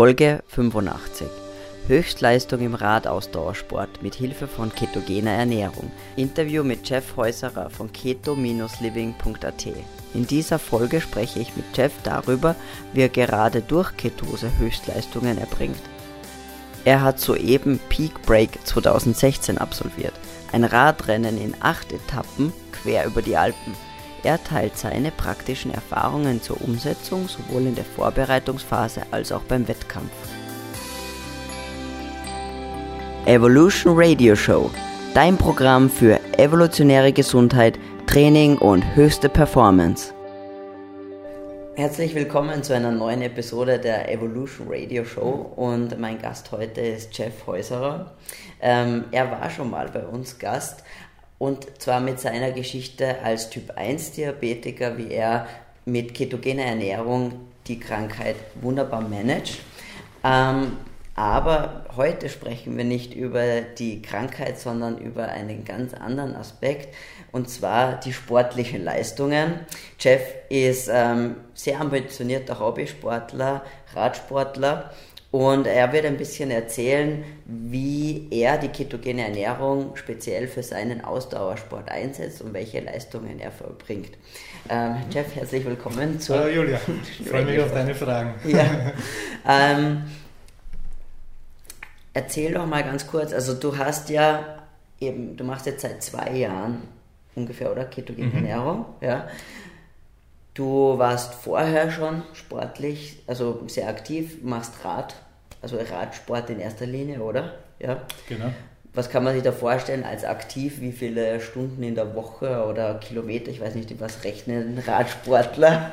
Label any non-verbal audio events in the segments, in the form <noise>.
Folge 85. Höchstleistung im Radausdauersport mit Hilfe von ketogener Ernährung. Interview mit Jeff Häuserer von keto-living.at. In dieser Folge spreche ich mit Jeff darüber, wie er gerade durch Ketose Höchstleistungen erbringt. Er hat soeben Peak Break 2016 absolviert, ein Radrennen in acht Etappen quer über die Alpen. Er teilt seine praktischen Erfahrungen zur Umsetzung sowohl in der Vorbereitungsphase als auch beim Wettkampf. Evolution Radio Show, dein Programm für evolutionäre Gesundheit, Training und höchste Performance. Herzlich willkommen zu einer neuen Episode der Evolution Radio Show und mein Gast heute ist Jeff Häuserer. Ähm, er war schon mal bei uns Gast, und zwar mit seiner Geschichte als Typ 1 Diabetiker, wie er mit ketogener Ernährung die Krankheit wunderbar managt. Ähm, aber heute sprechen wir nicht über die Krankheit, sondern über einen ganz anderen Aspekt, und zwar die sportlichen Leistungen. Jeff ist ähm, sehr ambitionierter Hobbysportler, Radsportler und er wird ein bisschen erzählen, wie er die ketogene Ernährung speziell für seinen Ausdauersport einsetzt und welche Leistungen er vollbringt. Ähm, Jeff, herzlich willkommen zu. Hallo Julia, <laughs> ich freue mich auf deine Fragen. <laughs> Ja. Ähm, erzähl doch mal ganz kurz, also du hast ja eben, du machst jetzt seit zwei Jahren ungefähr, oder? Ketogene mhm. Ernährung, ja. Du warst vorher schon sportlich, also sehr aktiv, machst Rad, also Radsport in erster Linie, oder? Ja. Genau. Was kann man sich da vorstellen als aktiv? Wie viele Stunden in der Woche oder Kilometer? Ich weiß nicht, was rechnen Radsportler?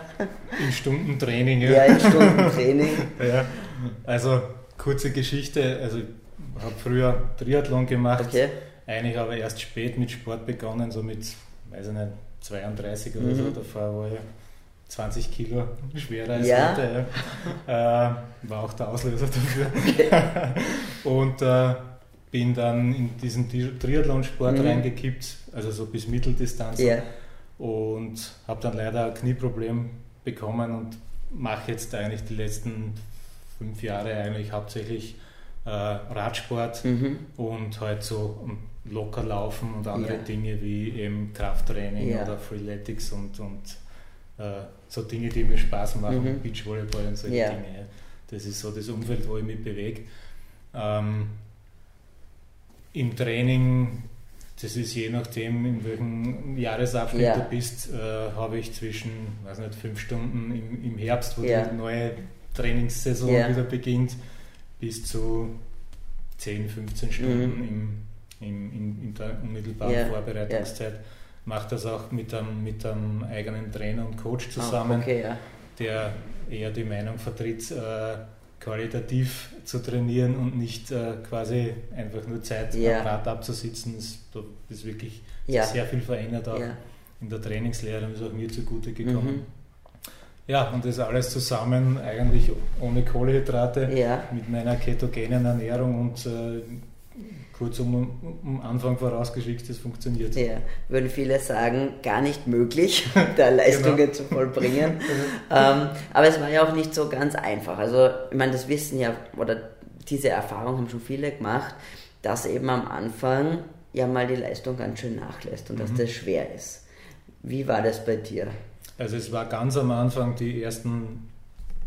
In Stundentraining, ja. Ja, in Stundentraining. <laughs> ja. Also kurze Geschichte. Also ich habe früher Triathlon gemacht. Okay. Eigentlich aber erst spät mit Sport begonnen, so mit, weiß ich nicht, 32 oder mhm. so. Davor war ich 20 Kilo schwerer als ja. heute. Ja. <laughs> Äh, war auch der Auslöser dafür. Okay. <laughs> und äh, bin dann in diesen Triathlonsport mhm. reingekippt, also so bis Mitteldistanz. Ja. Und habe dann leider ein Knieproblem bekommen und mache jetzt eigentlich die letzten fünf Jahre eigentlich hauptsächlich äh, Radsport mhm. und halt so locker laufen und andere ja. Dinge wie eben Krafttraining ja. oder Freeletics und, und so Dinge, die mir Spaß machen, mhm. Beachvolleyball und solche ja. Dinge. Das ist so das Umfeld, wo ich mich bewege. Ähm, Im Training, das ist je nachdem, in welchem Jahresabschnitt ja. du bist, äh, habe ich zwischen, weiß nicht, fünf Stunden im, im Herbst, wo ja. die neue Trainingssaison wieder beginnt, bis zu 10, 15 Stunden mhm. im, im, in, in der unmittelbaren Vorbereitungszeit mache das auch mit einem, mit einem eigenen Trainer und Coach ah, zusammen, oh, okay, ja. der eher die Meinung vertritt, äh, qualitativ zu trainieren und nicht äh, quasi einfach nur Zeit ja. am Rad abzusitzen. Das ist wirklich ja. sehr viel verändert auch in der Trainingslehre und ist auch mir zugute gekommen. Mhm. Ja, und das alles zusammen eigentlich ohne Kohlehydrate mit meiner ketogenen Ernährung und äh, kurz um, um Anfang vorausgeschickt, das funktioniert. Ja, würden viele sagen, gar nicht möglich, <laughs> da Leistungen genau. zu vollbringen. <laughs> ähm, aber es war ja auch nicht so ganz einfach. Also, ich meine, das wissen ja, oder diese Erfahrung haben schon viele gemacht, dass eben am Anfang ja mal die Leistung ganz schön nachlässt und mhm. dass das schwer ist. Wie war das bei dir? Also es war ganz am Anfang die ersten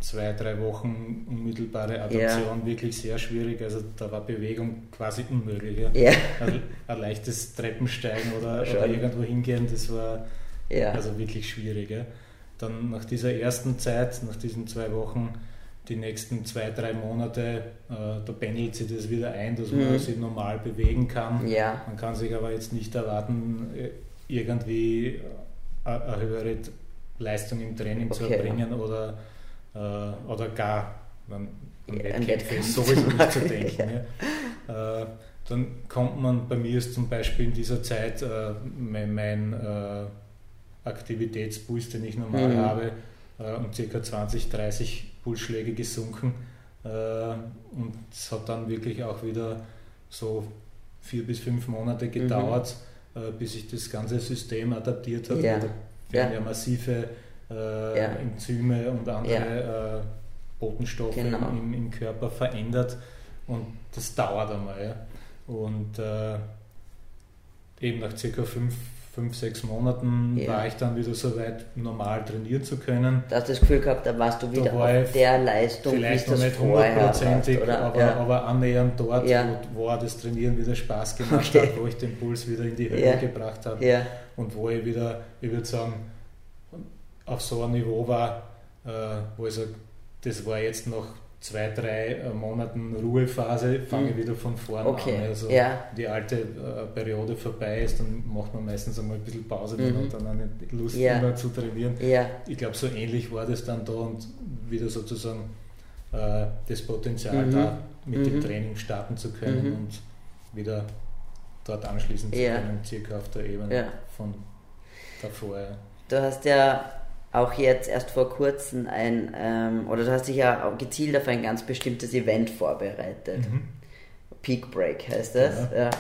zwei, drei Wochen unmittelbare Adaption ja. wirklich sehr schwierig. Also da war Bewegung quasi unmöglich. Ja. ja. Also ein leichtes Treppensteigen oder, oder, irgendwo hingehen, das war ja. also wirklich schwierig. Ja. Dann nach dieser ersten Zeit, nach diesen zwei Wochen, die nächsten zwei, drei Monate, äh, da pendelt sich das wieder ein, dass man mhm. sich normal bewegen kann. Ja. Man kann sich aber jetzt nicht erwarten, äh, irgendwie eine höhere Leistung im Training okay. zu erbringen oder äh, oder gar an, an Wettkämpfe ist sowieso nicht zu <laughs> denken. ja. äh, dann kommt man, bei mir ist zum Beispiel in dieser Zeit äh, mein, mein äh, Aktivitätspuls, den ich normal mhm. habe, äh, um ca. 20, 30 Pulsschläge gesunken. Äh, und es hat dann wirklich auch wieder so vier bis fünf Monate mhm. gedauert, mhm. bis sich das ganze System adaptiert hat. Ja. Werden ja. ja massive äh, ja. Enzyme und andere äh, Botenstoffe genau. im, im, Körper verändert und das dauert einmal. Und äh, eben nach circa fünf, fünf sechs Monaten ja. war ich dann wieder so weit, normal trainieren zu können. Du hast das Gefühl gehabt, da warst du wieder war auf der Leistung, vielleicht noch nicht hundertprozentig, aber, ja. aber annähernd dort, ja. wo, wo das Trainieren wieder Spaß gemacht okay. hat, wo ich den Puls wieder in die Höhe gebracht habe und wo ich wieder, ich würde sagen, auf so einem Niveau war, äh, wo ich sage, das war jetzt noch zwei, drei äh, Monaten Ruhephase, fange ich mhm. wieder von vorne okay. an. Also ja. die alte äh, Periode vorbei ist, dann macht man meistens einmal ein bisschen Pause mhm. und dann eine Lust ja. immer zu trainieren. Ja. Ich glaube, so ähnlich war das dann da und wieder sozusagen äh, das Potenzial mhm. da, mit mhm. dem Training starten zu können mhm. und wieder dort anschließen zu können, circa auf der Ebene von davor. Du hast ja auch jetzt erst vor kurzem ein, ähm, oder du hast dich ja auch gezielt auf ein ganz bestimmtes Event vorbereitet. Mhm. Peak Break heißt das. Ja. ja.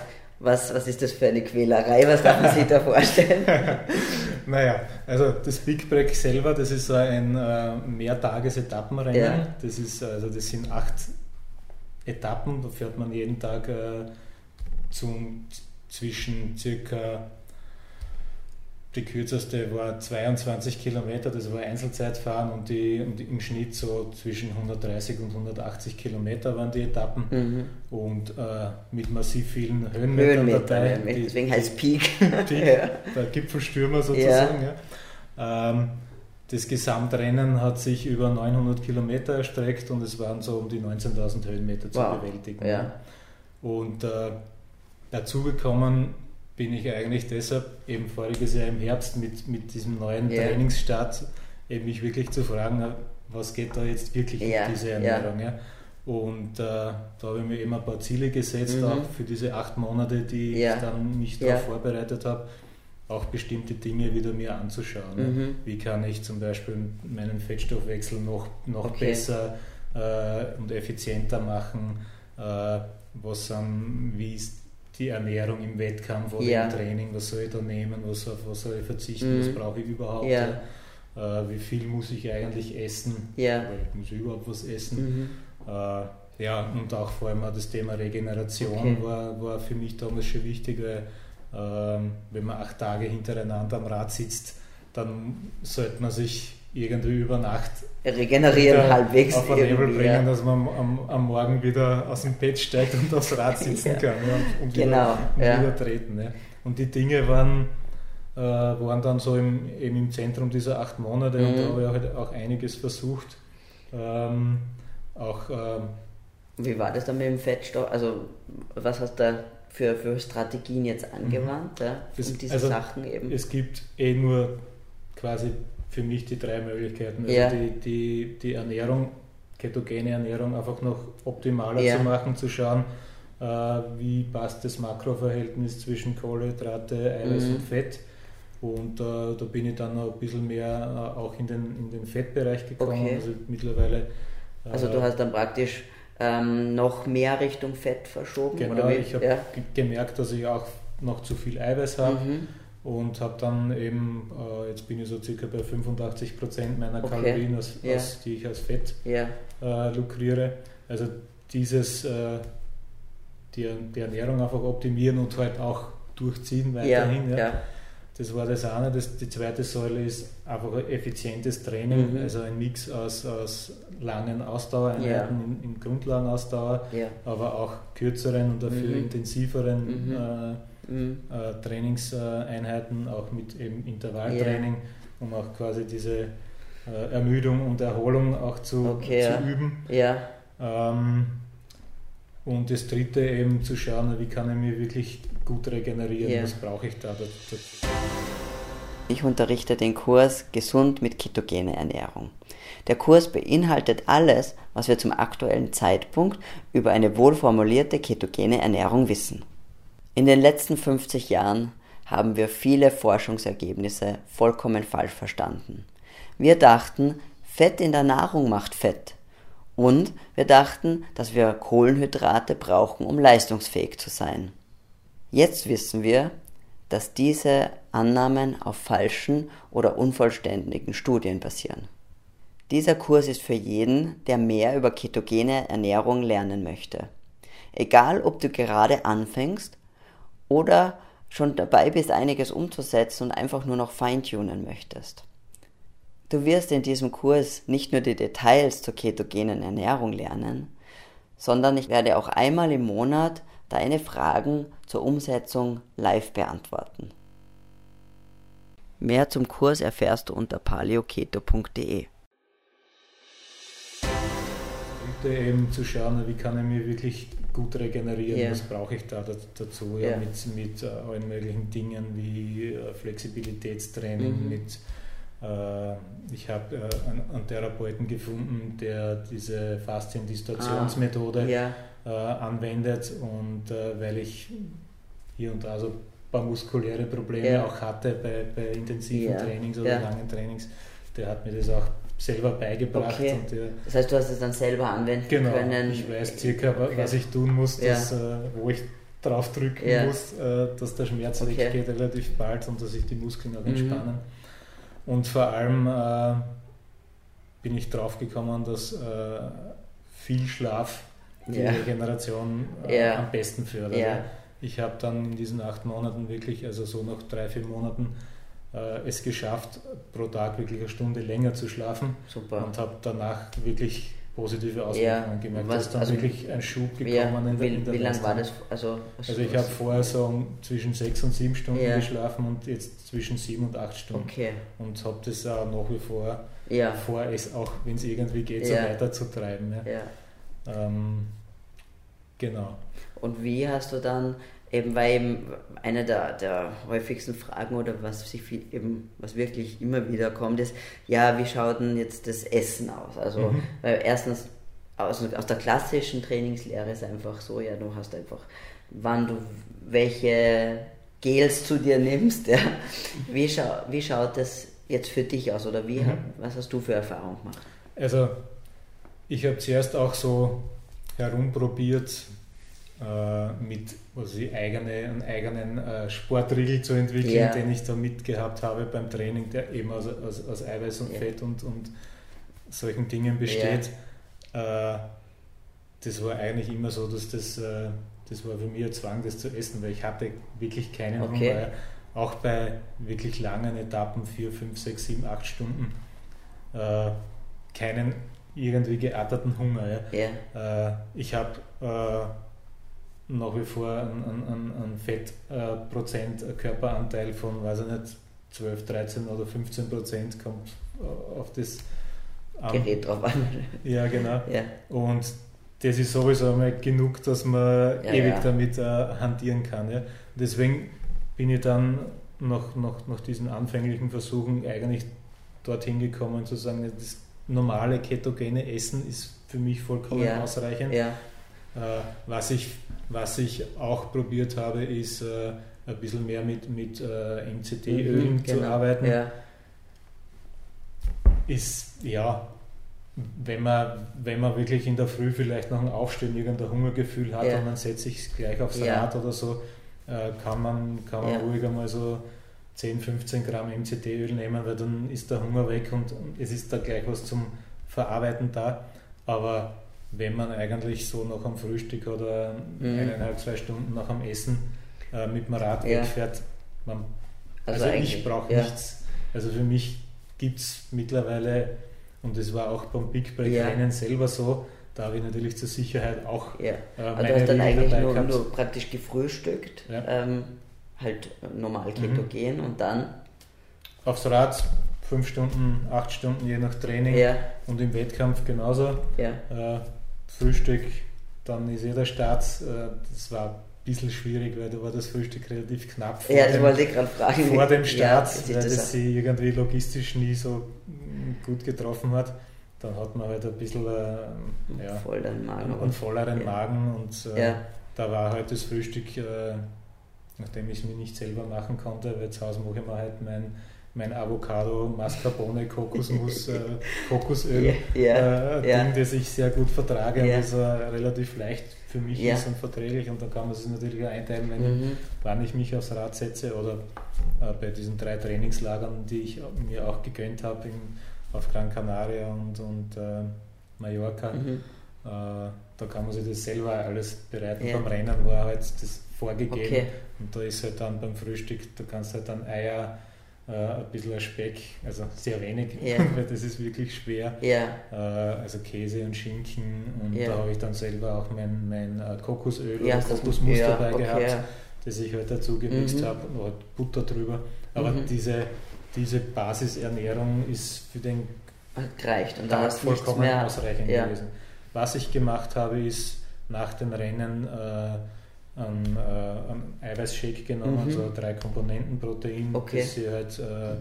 Was, was ist das für eine Quälerei? Was darf man sich da vorstellen? <laughs> naja, also das Peak Break selber, das ist so ein äh, Mehrtages-Etappenrennen. Ja. Das, ist, also das sind acht Etappen, da fährt man jeden Tag äh, zum, zwischen circa die kürzeste war 22 Kilometer, das war Einzelzeitfahren und, die, und im Schnitt so zwischen 130 und 180 Kilometer waren die Etappen mhm. und äh, mit massiv vielen Höhenmetern Höhenmeter, dabei. Die, deswegen heißt Peak. Peak <laughs> ja. Der Gipfelstürmer sozusagen. Ja. Ähm, das Gesamtrennen hat sich über 900 Kilometer erstreckt und es waren so um die 19.000 Höhenmeter zu wow. bewältigen. Ja. Und äh, dazugekommen bin ich eigentlich deshalb eben voriges Jahr im Herbst mit, mit diesem neuen yeah. Trainingsstart eben mich wirklich zu fragen, was geht da jetzt wirklich yeah. um diese Ernährung. Ja? Und äh, da habe ich mir eben ein paar Ziele gesetzt, mhm. auch für diese acht Monate, die ich dann mich darauf vorbereitet habe, auch bestimmte Dinge wieder mir anzuschauen. Mhm. Wie kann ich zum Beispiel meinen Fettstoffwechsel noch, noch okay. besser äh, und effizienter machen? Äh, was, ähm, wie ist die Ernährung im Wettkampf oder ja. im Training, was soll ich da nehmen, was, auf was soll ich verzichten, mhm. was brauche ich überhaupt, ja. äh, wie viel muss ich eigentlich essen, ja. weil ich muss überhaupt was essen. Mhm. Äh, ja, und auch vor allem auch das Thema Regeneration okay. war, war für mich damals schon wichtig, weil äh, wenn man acht Tage hintereinander am Rad sitzt, dann sollte man sich irgendwie über Nacht regenerieren halbwegs auf ein Level bringen, ja. dass man am, am, Morgen wieder aus dem Bett steigt und aufs Rad <laughs> sitzen ja. kann ja, und, genau, wieder, und wieder treten. Und die Dinge waren, äh, waren dann so im, eben im Zentrum dieser acht Monate mhm. und da habe ich halt auch einiges versucht. Ähm, auch, ähm, Wie war das dann mit dem Fettstoff? Also was hast du da für, für Strategien jetzt angewandt, mhm. ja, um diese also, Sachen eben? Es gibt eh nur quasi für mich die drei Möglichkeiten. Also ja. die, die, die Ernährung, ketogene Ernährung einfach noch optimaler ja. zu machen, zu schauen, äh, wie passt das Makroverhältnis zwischen Kohlenhydrate, Eiweiß mhm. und Fett. Und äh, da bin ich dann noch ein bisschen mehr äh, auch in den, in den Fettbereich gekommen. Okay. Also mittlerweile. Äh, also du hast dann praktisch ähm, noch mehr Richtung Fett verschoben? Genau, ich habe ja. gemerkt, dass ich auch noch zu viel Eiweiß habe. Mhm und habe dann eben, äh, jetzt bin ich so circa bei 85 Prozent meiner okay. Kalorien, aus, ja. aus, die ich als Fett ja. äh, lukriere. Also dieses, äh, die, die, Ernährung einfach optimieren und halt auch durchziehen weiterhin. Ja. ja. Das war das eine. Das, die zweite Säule ist einfach ein effizientes Training, mhm. also ein Mix aus, aus langen Ausdauereinheiten in, in Grundlagenausdauer, aber auch kürzeren und dafür mhm. intensiveren mhm äh, mhm. äh, Trainingseinheiten, auch mit eben Intervalltraining, yeah. um auch quasi diese äh, Ermüdung und Erholung auch zu, okay, zu ja. üben. Ja. Ähm, und das dritte eben zu schauen, wie kann ich mir wirklich gut regenerieren, yeah. was brauche ich da dazu. Ich unterrichte den Kurs Gesund mit ketogene Ernährung. Der Kurs beinhaltet alles, was wir zum aktuellen Zeitpunkt über eine wohlformulierte ketogene Ernährung wissen. In den letzten 50 Jahren haben wir viele Forschungsergebnisse vollkommen falsch verstanden. Wir dachten, Fett in der Nahrung macht Fett. Und wir dachten, dass wir Kohlenhydrate brauchen, um leistungsfähig zu sein. Jetzt wissen wir, dass diese Annahmen auf falschen oder unvollständigen Studien basieren. Dieser Kurs ist für jeden, der mehr über ketogene Ernährung lernen möchte. Egal, ob du gerade anfängst oder schon dabei bist, einiges umzusetzen und einfach nur noch feintunen möchtest. Du wirst in diesem Kurs nicht nur die Details zur ketogenen Ernährung lernen, sondern ich werde auch einmal im Monat deine Fragen zur Umsetzung live beantworten. Mehr zum Kurs erfährst du unter paleoketo.de. eben zu schauen, wie kann ich mich wirklich gut regenerieren, yeah. was brauche ich da dazu, ja, yeah. mit, mit uh, allen möglichen Dingen wie uh, Flexibilitätstraining, mhm. mit uh, ich habe einen, einen, Therapeuten gefunden, der diese Faszien-Distraktionsmethode ah. yeah. anwendet und weil ich hier und da so ein paar muskuläre Probleme auch hatte bei, bei intensiven Trainings oder langen Trainings, der hat mir das auch selber beigebracht. Okay. Und, ja, das heißt, du hast es dann selber anwenden genau, können? ich weiß circa, okay. was ich tun muss, dass, ja. äh, wo ich drauf drücken ja. muss, äh, dass der Schmerz okay. weggeht relativ bald und dass sich die Muskeln auch mhm. entspannen. Und vor allem äh, bin ich drauf gekommen, dass äh, viel Schlaf die Regeneration äh, am besten fördert. Ich habe dann in diesen acht Monaten wirklich, also so nach drei, vier Monaten, es geschafft, pro Tag wirklich eine Stunde länger zu schlafen Super. und habe danach wirklich positive Auswirkungen ja, gemerkt. Da ist dann also, wirklich ein Schub gekommen ja, in der, wie, in der Wie lange war das? Also, also ich habe vorher so zwischen sechs und sieben Stunden ja. geschlafen und jetzt zwischen sieben und acht Stunden. Okay. Und habe das auch nach wie vor vor, es auch, wenn es irgendwie geht, so weiter zu treiben. Ähm, genau. Und wie hast du dann Eben weil eben eine der, der häufigsten Fragen oder was sich viel, eben, was wirklich immer wieder kommt, ist, ja, wie schaut denn jetzt das Essen aus? Also, mhm. weil erstens aus, aus der klassischen Trainingslehre ist einfach so, ja, du hast einfach, wann du welche Gels zu dir nimmst, ja. Wie, schau, wie schaut das jetzt für dich aus oder wie, mhm. was hast du für Erfahrungen gemacht? Also, ich habe zuerst auch so herumprobiert, äh, mit ich, eigene, einen eigenen äh, Sportriegel zu entwickeln, ja. den ich da mitgehabt habe beim Training, der eben aus, aus, aus Eiweiß und ja. Fett und, und solchen Dingen besteht. Ja. Äh, das war eigentlich immer so, dass das, äh, das war für mich ein Zwang, das zu essen, weil ich hatte wirklich keinen okay. Hunger. Auch bei wirklich langen Etappen, 4, 5, 6, 7, 8 Stunden, äh, keinen irgendwie geatterten Hunger. Ja. ich habe nach wie vor ein, ein, ein Fettprozent, äh, Körperanteil von, weiß ich nicht, 12, 13 oder 15 Prozent kommt äh, auf das an. Gerät drauf an. <laughs> Ja, genau. Ja. Und das ist sowieso einmal genug, dass man ja, ewig ja. damit äh, hantieren kann. Ja. Deswegen bin ich dann nach, nach, nach diesen anfänglichen Versuchen eigentlich dorthin gekommen zu sagen, das normale ketogene Essen ist für mich vollkommen ausreichend. Äh, was, ich, was ich auch probiert habe, ist äh, ein bisschen mehr mit, mit äh, MCT-Ölen mhm, genau. zu arbeiten. Ja. Ist ja, wenn man, wenn man wirklich in der Früh vielleicht nach dem Aufstehen irgendein Hungergefühl hat ja. und man setzt sich gleich aufs ja. Rad oder so, kann man, kann man ja. ruhig einmal so 10, 15 Gramm MCT-Öl nehmen, weil dann ist der Hunger weg und es ist da gleich was zum Verarbeiten da. Aber wenn man eigentlich so nach dem Frühstück oder mhm. eineinhalb, zwei Stunden nach dem Essen äh, mit dem Rad ja. wegfährt. Man, also, also ich brauche ja. nichts. Also für mich gibt es mittlerweile, und das war auch beim Big Break ja. Rennen selber so, da habe ich natürlich zur Sicherheit auch ja. äh, also du hast dann eigentlich nur, nur, praktisch gefrühstückt, ja. ähm, halt normal mhm. ketogen mhm. und dann aufs Rad fünf Stunden, acht Stunden je nach Training ja. und im Wettkampf genauso. Ja. Äh, Frühstück, dann ist eh der Start. Äh, das war ein bisschen schwierig, weil da war das Frühstück relativ knapp vor, ja, dem, wollte ich fragen. vor dem Start, ja, weil das, das sie irgendwie logistisch nie so gut getroffen hat. Dann hat man halt ein bisschen äh, ja, volleren Magen, einen, einen volleren ja. Magen und äh, da war halt das Frühstück, äh, nachdem ich es mir nicht selber machen konnte, weil zu Hause mache ich mir halt mein mein Avocado, Mascarpone, Kokosmus, <laughs> äh, Kokosöl yeah, äh, yeah. Ding, das ich sehr gut vertrage yeah. und das äh, relativ leicht für mich ist und verträglich und dann kann man es natürlich einteilen, wenn mhm. wann ich mich aufs Rad setze oder äh, bei diesen drei Trainingslagern, die ich mir auch gegönnt habe auf Gran Canaria und, und äh, Mallorca. Mhm. Äh, da kann man sich das selber alles bereiten. Ja. Beim Rennen war halt das vorgegeben okay. und da ist halt dann beim Frühstück, du kannst halt dann Eier, äh, ein bisschen Speck, also sehr wenig, ja. <laughs> weil das ist wirklich schwer. Ja. Äh, also Käse und Schinken und da habe ich dann selber auch mein, mein äh, Kokosöl oder Kokosmus dabei okay. gehabt, das ich halt dazu gemixt mhm. habe und halt Butter drüber. Aber mhm. diese, diese Basisernährung ist für den reicht und dann hast vollkommen mehr. ausreichend gewesen. Was ich gemacht habe, ist nach dem Rennen äh, einen, äh, einen Eiweißshake genommen, mhm. also drei Komponenten Protein. Okay. Halt, äh,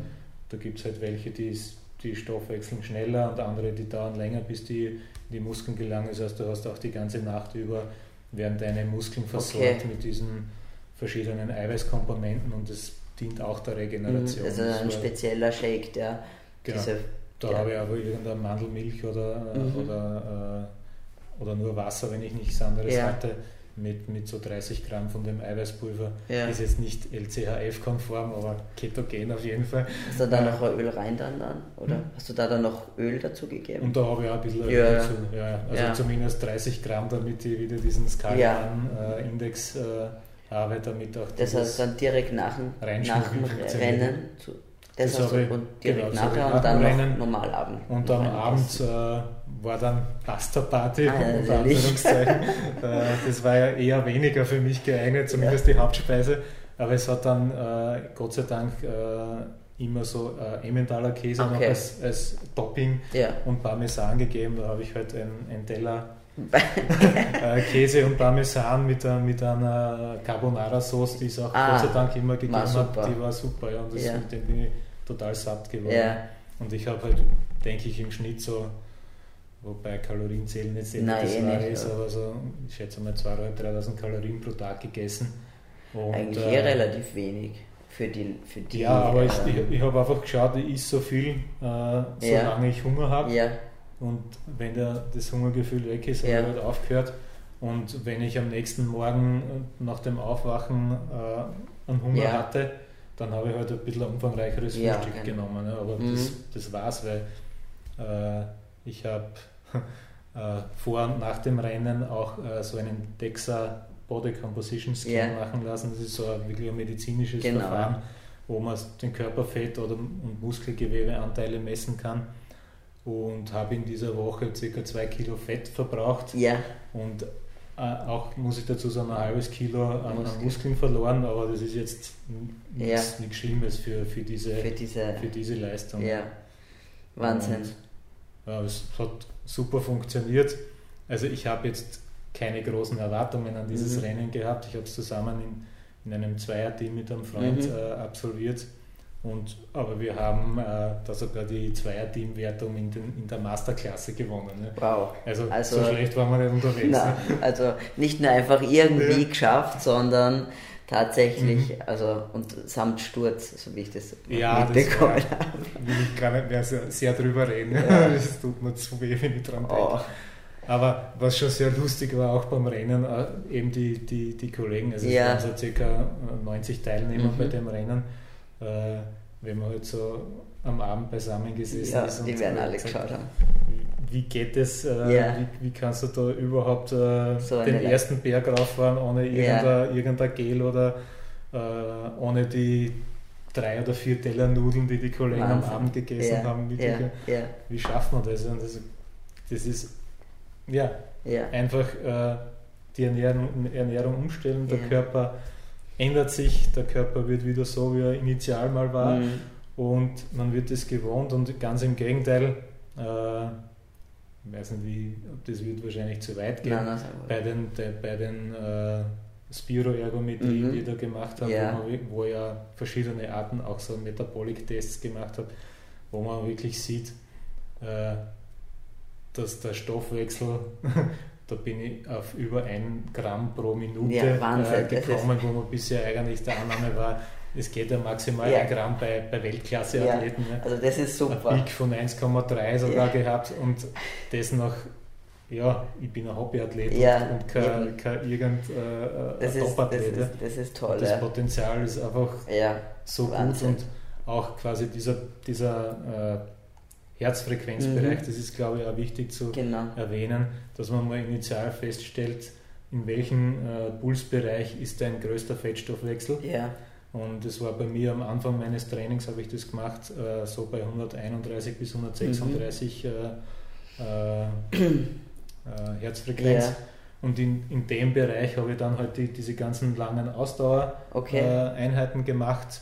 da gibt es halt welche, die, die stoffwechseln schneller und andere, die dauern länger, bis die in die Muskeln gelangen. Das heißt, du hast auch die ganze Nacht über, werden deine Muskeln versorgt okay. mit diesen verschiedenen Eiweißkomponenten und das dient auch der Regeneration. Also ein spezieller Shake, der genau. diese da ja. habe ich aber irgendeine Mandelmilch oder, mhm. oder äh, oder nur Wasser, wenn ich nichts anderes ja. hatte, mit, mit so 30 Gramm von dem Eiweißpulver. Ja. Ist jetzt nicht LCHF-konform, aber ketogen auf jeden Fall. Hast du da noch Öl rein dann? dann oder hm? hast du da dann noch Öl dazu gegeben? Und da habe ich auch ein bisschen Öl ja. dazu. Ja, also zumindest 30 Gramm, damit ich wieder diesen Skalan-Index äh, äh, habe, damit auch Das heißt dann direkt nach dem, nach dem Rennen zu, das, das habe ich, und direkt genau, nachher und dann Rennen. noch normal Abend. Und am Abend äh, war dann Pasta-Party, ah, unter Anführungszeichen. <laughs> äh, das war ja eher weniger für mich geeignet, zumindest ja. die Hauptspeise. Aber es hat dann äh, Gott sei Dank äh, immer so äh, Emmentaler Käse okay. noch als, als Topping ja. und Parmesan gegeben. Da habe ich halt einen Teller <laughs> äh, Käse und Parmesan mit, mit einer Carbonara-Sauce, die es auch ah, Gott sei Dank immer gegeben hat. Die war super. Ja, und das, ja. mit dem bin ich total satt geworden. Ja. Und ich habe halt, denke ich, im Schnitt so, wobei Kalorien zählen jetzt eh Nein, das eh nicht, ist, aber so, ich schätze mal 2.000, 3.000 Kalorien pro Tag gegessen. Und, Eigentlich eh äh, relativ wenig für die. Für die ja, aber ich, ich, ich habe einfach geschaut, ich isse so viel, äh, solange ja. ich Hunger habe. Ja. Und wenn der, das Hungergefühl weg ist, habe ich halt aufgehört. Und wenn ich am nächsten Morgen nach dem Aufwachen äh, einen Hunger hatte, dann habe ich halt ein bisschen ein umfangreicheres ja, Frühstück genau. genommen. Ne? Aber mhm. das, das war's, weil äh, ich habe <laughs> äh, vor und nach dem Rennen auch äh, so einen DEXA Body Composition Scan yeah. machen lassen. Das ist so ein wirklich ein medizinisches genau. Verfahren, wo man den Körperfett oder und Muskelgewebeanteile messen kann. Und habe in dieser Woche ca. 2 Kilo Fett verbraucht. Yeah. Und äh, auch, muss ich dazu sagen, ein halbes Kilo an, Muskeln. Muskeln verloren, aber das ist jetzt nichts, ja. nichts Schlimmes für, für, diese, für, diese, für diese Leistung. Ja. Wahnsinn. Und, ja, es hat super funktioniert. Also ich habe jetzt keine großen Erwartungen an dieses mhm. Rennen gehabt. Ich habe es zusammen in, in einem Zweierteam mit einem Freund mhm. äh, absolviert. Und, aber wir haben äh, da sogar die Zweier-Team-Wertung in, in der Masterklasse gewonnen. Ne? Wow. Also, also, so schlecht waren wir nicht unterwegs. Na, ne? Also nicht nur einfach irgendwie ja. geschafft, sondern tatsächlich, mhm. also und samt Sturz, so wie ich das ja, mitbekommen habe. will ich gar nicht mehr sehr, sehr drüber reden. Ja. <laughs> Das tut mir zu weh, wenn ich dran denke. Oh. Aber was schon sehr lustig war, auch beim Rennen, äh, eben die, die, die Kollegen, also ja. es waren so ca. 90 Teilnehmer mhm. bei dem Rennen äh, wenn man halt so am Abend beisammen gesessen ja, ist. Die werden alle geschaut haben. Wie geht es, äh, ja. wie, wie, kannst du da überhaupt äh, so den ersten Berg rauffahren ohne irgendein, ja. irgendein Gel oder äh, ohne die drei oder vier Teller Nudeln, die die Kollegen Wahnsinn. am Abend gegessen ja. haben. Wie schafft man das? Und das, das ist ja, einfach äh, die Ernährung, Ernährung umstellen, der Körper ändert sich, der Körper wird wieder so, wie er initial mal war mhm. und man wird es gewohnt und ganz im Gegenteil, äh, ich weiß nicht, wie, das wird wahrscheinlich zu weit gehen, nein, nein, bei den, de, bei den äh, Spiroergometrie, mhm. die da gemacht habe, ja. Wo, wo ja verschiedene Arten, auch so Metabolic-Tests gemacht habe, wo man wirklich sieht, äh, dass der Stoffwechsel <laughs> da bin ich auf über ein Gramm pro Minute ja, Wahnsinn, äh, gekommen, wo man bisher eigentlich der Annahme war, es geht ja maximal ja. ein Gramm bei, bei Weltklasse-Athleten. Ja, also das ist super. Ein Peak von 1,3 sogar ja. gehabt und das noch, ja, ich bin ein Hobbyathlet ja, und, und kein, kein irgendein äh, Top-Athlet. Das, das, ist toll. Und das Potenzial ist einfach so Wahnsinn. gut und auch quasi dieser, dieser äh, Herzfrequenzbereich. Mhm. Das ist, glaube ich, auch wichtig zu genau. erwähnen, dass man mal initial feststellt, in welchem äh, Pulsbereich ist dein größter Fettstoffwechsel. Ja. Und das war bei mir am Anfang meines Trainings, habe ich das gemacht, äh, so bei 131 bis 136 mhm. äh, äh, Herzfrequenz. Ja. Und in, in dem Bereich habe ich dann halt die, diese ganzen langen Ausdauereinheiten okay. gemacht.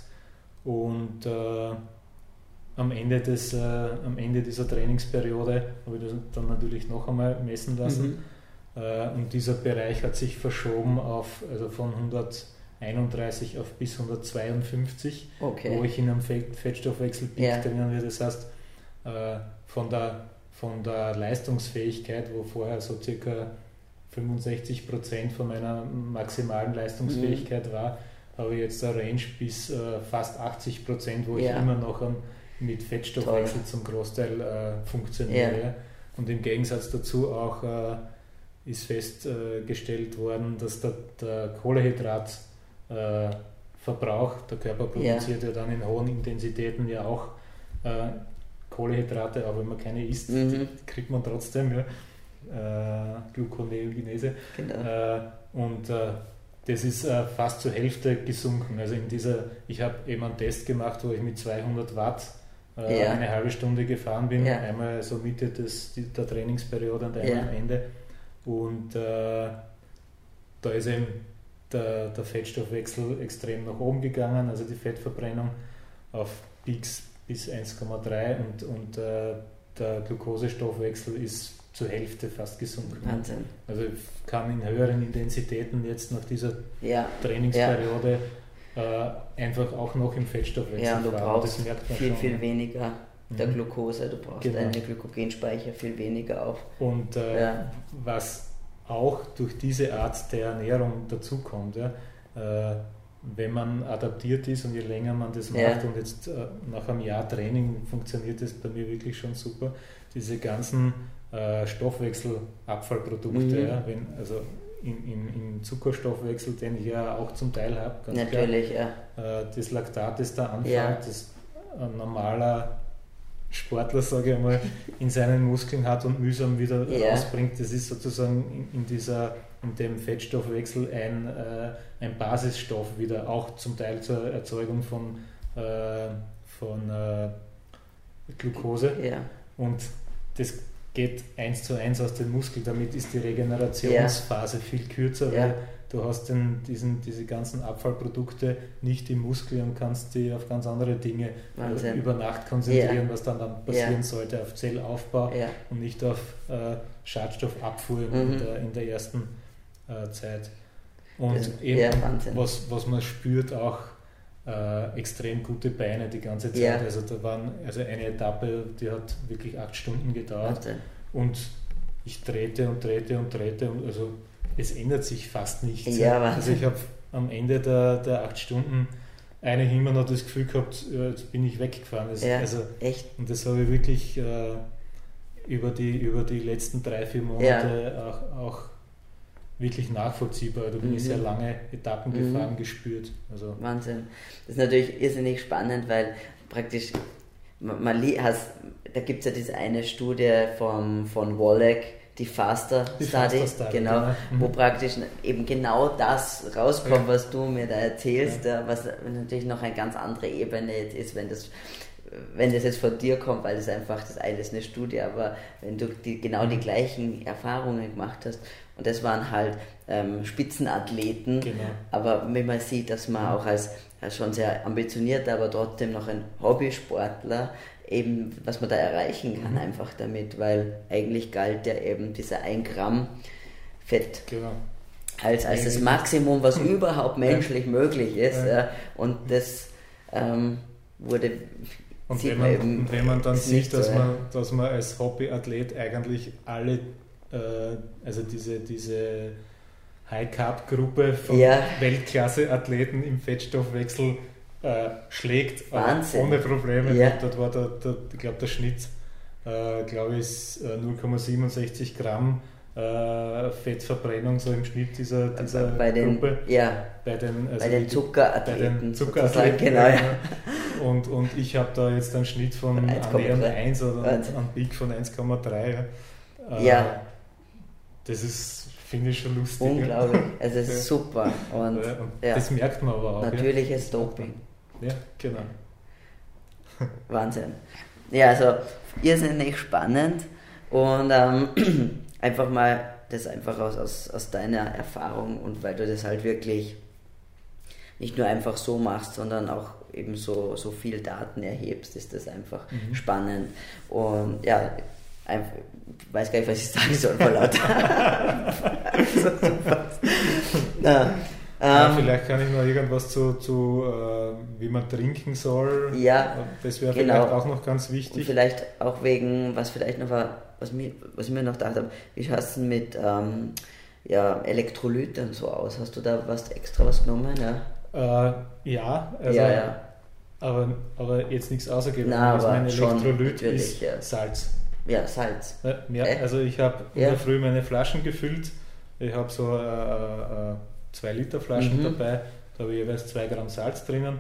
Und äh, am Ende, des, äh, am Ende dieser Trainingsperiode habe ich das dann natürlich noch einmal messen lassen. Mhm. Äh, und dieser Bereich hat sich verschoben auf, also von 131 auf bis 152, okay. wo ich in einem Fettstoffwechselpeak ja. drinnen bin. Das heißt, äh, von, der, von der Leistungsfähigkeit, wo vorher so circa 65 Prozent von meiner maximalen Leistungsfähigkeit mhm. war, habe ich jetzt eine Range bis äh, fast 80 Prozent, wo ja. ich immer noch am mit Fettstoffwechsel zum Großteil äh, funktionieren. Ja. Und im Gegensatz dazu auch äh, ist festgestellt worden, dass der, der Kohlehydratverbrauch, äh, der Körper produziert ja. ja. dann in hohen Intensitäten ja auch äh, Kohlehydrate, aber wenn man keine isst, mhm. kriegt man trotzdem ja, äh, Gluconeogenese. Genau. Äh, und das ist fast zur Hälfte gesunken. Also in dieser, ich habe eben einen Test gemacht, wo ich mit 200 Watt äh, ja. eine halbe Stunde gefahren bin, ja. einmal so Mitte des, der Trainingsperiode und einmal ja. am Ende. Und äh, da ist eben der, der, Fettstoffwechsel extrem nach oben gegangen, also die Fettverbrennung auf Peaks bis 1,3 und, und äh, der Glukosestoffwechsel ist zur Hälfte fast gesunken. Wahnsinn. Also kann in höheren Intensitäten jetzt nach dieser Trainingsperiode äh, einfach auch noch im Fettstoffwechsel Ja, du brauchst viel, schon. viel weniger der mhm. Glucose, du brauchst genau. einen Glykogenspeicher viel weniger auch. Und äh, ja. was auch durch diese Art der Ernährung dazukommt, ja, äh, wenn man adaptiert ist und je länger man das macht ja. und jetzt äh, nach einem Jahr Training funktioniert das bei mir wirklich schon super, diese ganzen äh, Stoffwechselabfallprodukte, mhm. wenn, also im, Zuckerstoffwechsel, den ich ja auch zum Teil habe. Natürlich, klar. ja. Äh, das Laktat, das da anfällt, ja. das ein normaler Sportler, sage ich einmal, in seinen Muskeln hat und mühsam wieder ja. rausbringt, das ist sozusagen in, in, dieser, in dem Fettstoffwechsel ein, äh, ein Basisstoff wieder, auch zum Teil zur Erzeugung von, äh, von äh, Glucose. Ja. Und das geht eins zu eins aus dem Muskel. Damit ist die Regenerationsphase ja. viel kürzer, ja. weil du hast den, diesen, diese ganzen Abfallprodukte nicht im Muskel und kannst die auf ganz andere Dinge Wahnsinn. über Nacht konzentrieren, ja. was dann, dann passieren sollte auf Zellaufbau und nicht auf äh, Schadstoffabfuhr mhm. in, der, in, der, ersten äh, Zeit. Und eben, was, was man spürt auch, äh, extrem gute Beine die ganze Zeit. Ja. Also da waren, also eine Etappe, die hat wirklich acht Stunden gedauert. Warte. Und ich drehte und drehte und drehte und also es ändert sich fast nichts. Ja, also ich habe am Ende der, der acht Stunden eigentlich immer noch das Gefühl gehabt, jetzt bin ich weggefahren. Das, ja, also, echt? Und das habe ich wirklich äh, über, die, über die letzten drei, vier Monate ja. auch, auch wirklich nachvollziehbar. Da bin mhm. ich sehr lange Etappen mhm. gefahren, gespürt. Also Wahnsinn. Das ist natürlich irrsinnig spannend, weil praktisch man, man hast, da gibt es ja diese eine Studie vom, von Wallach, die Faster die Study, Faster Study genau, genau. Mhm. wo praktisch eben genau das rauskommt, ja. was du mir da erzählst, ja. was natürlich noch eine ganz andere Ebene ist, wenn das wenn das jetzt von dir kommt, weil das einfach das eine ist eine Studie, aber wenn du die, genau die gleichen Erfahrungen gemacht hast und das waren halt ähm, Spitzenathleten. Genau. Aber wenn man sieht, dass man auch als, als schon sehr ambitionierter, aber trotzdem noch ein Hobbysportler eben, was man da erreichen kann, mhm. einfach damit, weil eigentlich galt ja eben dieser 1 Gramm Fett. Genau. Als, als das Maximum, was <laughs> überhaupt menschlich möglich ist. Ja. Und das ähm, wurde und wenn man, wenn man dann sieht, dass, so, man, dass man als Hobbyathlet eigentlich alle äh, also diese, diese High-Carb-Gruppe von ja. Weltklasse-Athleten im Fettstoffwechsel äh, schlägt, Wahnsinn. ohne Probleme. Ja. Dort war der, der ich glaube, der Schnitt, äh, glaube ich, 0,67 äh, Gramm äh, Fettverbrennung so im Schnitt dieser, dieser bei den, Gruppe. Ja, bei den, also bei den Zuckerathleten. Bei den Zuckerathleten, genau. Ja. und, und ich habe da jetzt einen Schnitt von annähernd 1 oder einen Peak von 1,3. Äh, ja. Das ist, finde ich schon lustig. Unglaublich. Also es <laughs> ist super. Und, ja, und ja. das merkt man aber auch. Natürliches ja. Doping. Ja, genau. Wahnsinn. Ja, also irrsinnig spannend und ähm, <clears throat> einfach mal das einfach aus, aus, aus deiner Erfahrung und weil du das halt wirklich nicht nur einfach so machst, sondern auch eben so, so viel Daten erhebst, ist das einfach mhm. spannend. Und ja, einfach, ich weiß gar nicht, was ich sagen soll vor lauter. <laughs> <laughs> Na, ja, ähm, vielleicht kann ich noch irgendwas zu, zu äh, wie man trinken soll. Ja, das wäre genau. vielleicht auch noch ganz wichtig. Und vielleicht auch wegen, was vielleicht noch war, was, mir, was ich mir noch gedacht habe, wie schaut es denn mit ähm, ja, Elektrolyten so aus? Hast du da was extra was genommen? Ja, äh, ja, also, ja, ja. Aber, aber jetzt nichts außergeben. Nein, also mein Elektrolyt ist ja. Salz. Ja, Salz. Ja, äh? also ich habe ja. in der Früh meine Flaschen gefüllt. Ich habe so äh, 2 äh, Liter Flaschen mhm. dabei. Da habe ich jeweils 2 Gramm Salz drinnen.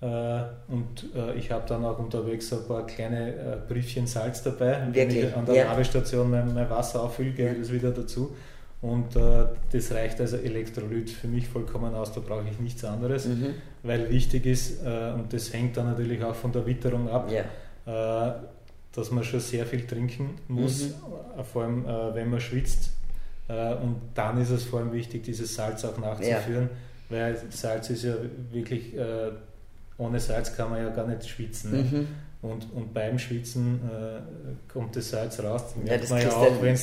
Äh, und äh, ich habe dann auch unterwegs ein paar kleine äh, Briefchen Salz dabei. Wirklich? Wenn ich an der ja. Mein, mein Wasser auffülle, gebe ich das wieder dazu. Und äh, das reicht also Elektrolyt für mich vollkommen aus, da brauche ich nichts anderes, mhm. weil wichtig ist, äh, und das hängt dann natürlich auch von der Witterung ab, ja. äh, dass man schon sehr viel trinken muss, mhm. Vor allem wenn man schwitzt. Und dann ist es vor allem wichtig, dieses Salz auch nachzuführen, ja. weil Salz ist ja wirklich, ohne Salz kann man ja gar nicht schwitzen. Ne? Mhm. Und, und beim Schwitzen äh, kommt das Salz raus. Das merkt ja, man ja auch, wenn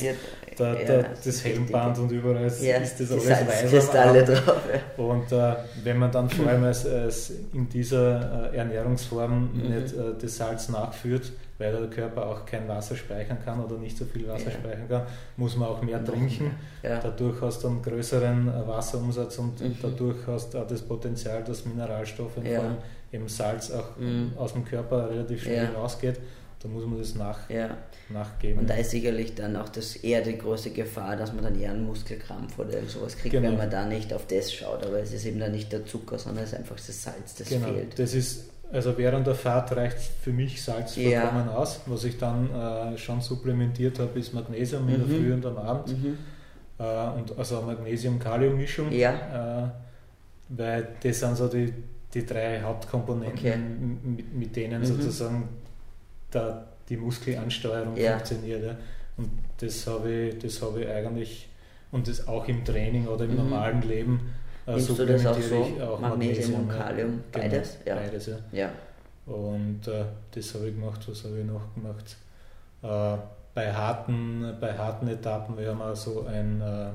da, da, das Helmband und überall ist, ja, ist das alles weiß drauf. Und äh, wenn man dann vor <laughs> allem als, als in dieser äh, Ernährungsform mhm. nicht äh, das Salz nachführt, weil der Körper auch kein Wasser speichern kann oder nicht so viel Wasser ja. speichern kann, muss man auch mehr trinken. Ja. Dadurch hast du einen größeren äh, Wasserumsatz und mhm. dadurch hast du auch das Potenzial, dass Mineralstoffe, ja. vor allem eben Salz, auch mhm. aus dem Körper relativ schnell rausgeht. Da muss man das nach, nachgeben. Und da ist sicherlich dann auch das eher die große Gefahr, dass man dann eher einen Muskelkrampf oder sowas kriegt, genau. wenn man da nicht auf das schaut. Aber es ist eben dann nicht der Zucker, sondern es ist einfach das Salz, das genau. fehlt. Das ist also während der Fahrt reicht für mich Salz vollkommen ja. aus. Was ich dann äh, schon supplementiert habe, ist Magnesium in der mhm. Früh und am Abend. Mhm. Äh, und also Magnesium-Kalium-Mischung. Ja. Äh, weil das sind so die, die drei Hauptkomponenten, okay. mit, mit, denen mhm. sozusagen da die Muskelansteuerung ja. funktioniert. Ja. Und das habe ich, das habe ich eigentlich, und das auch im Training oder im mhm. normalen Leben du das auch so? Auch Magnesium, und Kalium, genau, beides? ja. Beides, ja. ja. Und äh, das habe ich gemacht, was habe ich noch gemacht? Äh, bei, harten, bei harten Etappen, wir haben auch so ein äh,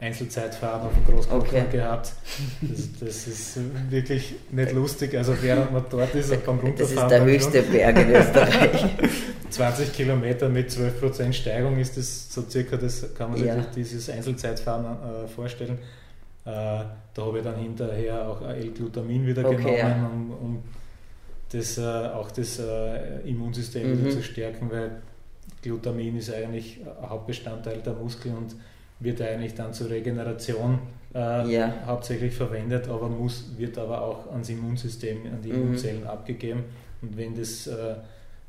Einzelzeitfahren auf dem Großkopf okay. gehabt. Das, das, ist wirklich nicht lustig. Also während man dort ist, beim Runterfahren. Das ist der höchste Berg in Österreich. <laughs> 20 Kilometer mit 12% Steigung ist das so circa, das kann man sich ja. dieses Einzelzeitfahren äh, vorstellen. Äh, da habe ich dann hinterher auch L-Glutamin wieder okay, genommen, ja. um, um das, äh, auch das äh, Immunsystem mhm. wieder zu stärken, weil Glutamin ist eigentlich ein Hauptbestandteil der Muskeln und wird eigentlich dann zur Regeneration äh, ja. hauptsächlich verwendet, aber muss, wird aber auch ans Immunsystem, an die mhm. Immunzellen abgegeben. Und wenn das äh,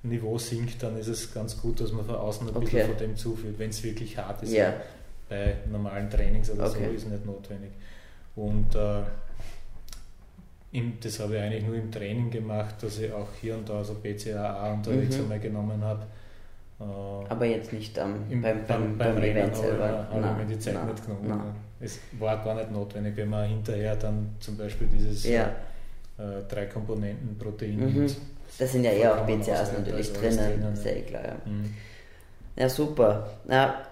Niveau sinkt, dann ist es ganz gut, dass man von außen ein okay. bisschen von dem zuführt, wenn es wirklich hart ist. Ja bei normalen Trainings oder okay. so ist nicht notwendig. Und äh, im, das habe ich eigentlich nur im Training gemacht, dass ich auch hier und da so BCAA unterwegs mhm. einmal genommen habe. Äh, Aber jetzt nicht ähm, im, beim, beim, beim, beim Event selber. Habe ich mir die Zeit na, nicht genommen. Na. Es war gar nicht notwendig, wenn man hinterher dann zum Beispiel dieses ja. äh, drei Komponenten Protein mhm. Das sind ja eher auch BCAAs natürlich drinnen, drinnen, sehr klar. Ja. Mhm. ja, super. Na,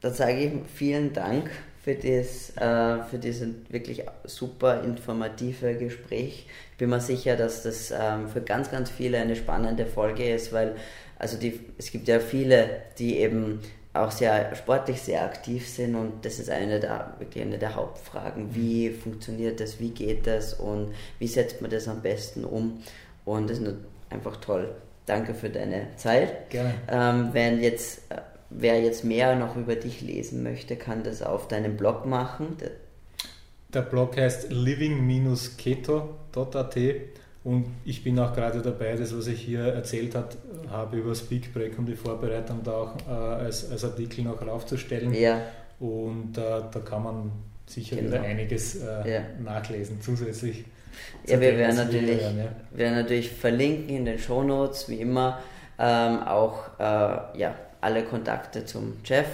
dann sage ich vielen Dank für, das, äh, für dieses wirklich super informative Gespräch. Ich bin mir sicher, dass das ähm, für ganz, ganz viele eine spannende Folge ist, weil also die, es gibt ja viele, die eben auch sehr sportlich sehr aktiv sind und das ist eine der, wirklich eine der Hauptfragen. Wie funktioniert das, wie geht das und wie setzt man das am besten um? Und das ist einfach toll. Danke für deine Zeit. Gerne. Ähm, wenn jetzt äh, wer jetzt mehr noch über dich lesen möchte, kann das auf deinem Blog machen. Der Blog heißt living-keto.at Und ich bin auch gerade dabei, das, was ich hier erzählt hat, habe über Speak Break und die Vorbereitung da auch äh, als, als Artikel noch raufzustellen. Ja. Und äh, da kann man sicher genau. wieder einiges äh, ja. nachlesen zusätzlich. Ja, wir werden natürlich, werden, ja. werden natürlich verlinken in den Shownotes, wie immer, ähm, auch äh, ja, alle Kontakte zum Jeff.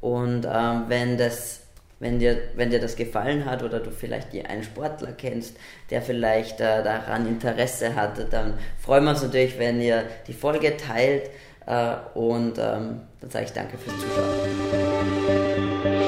Und ähm, wenn das wenn dir, wenn dir das gefallen hat oder du vielleicht einen Sportler kennst, der vielleicht äh, daran Interesse hatte, dann freuen wir uns natürlich, wenn ihr die Folge teilt äh, und ähm, dann sage ich danke fürs Zuschauen.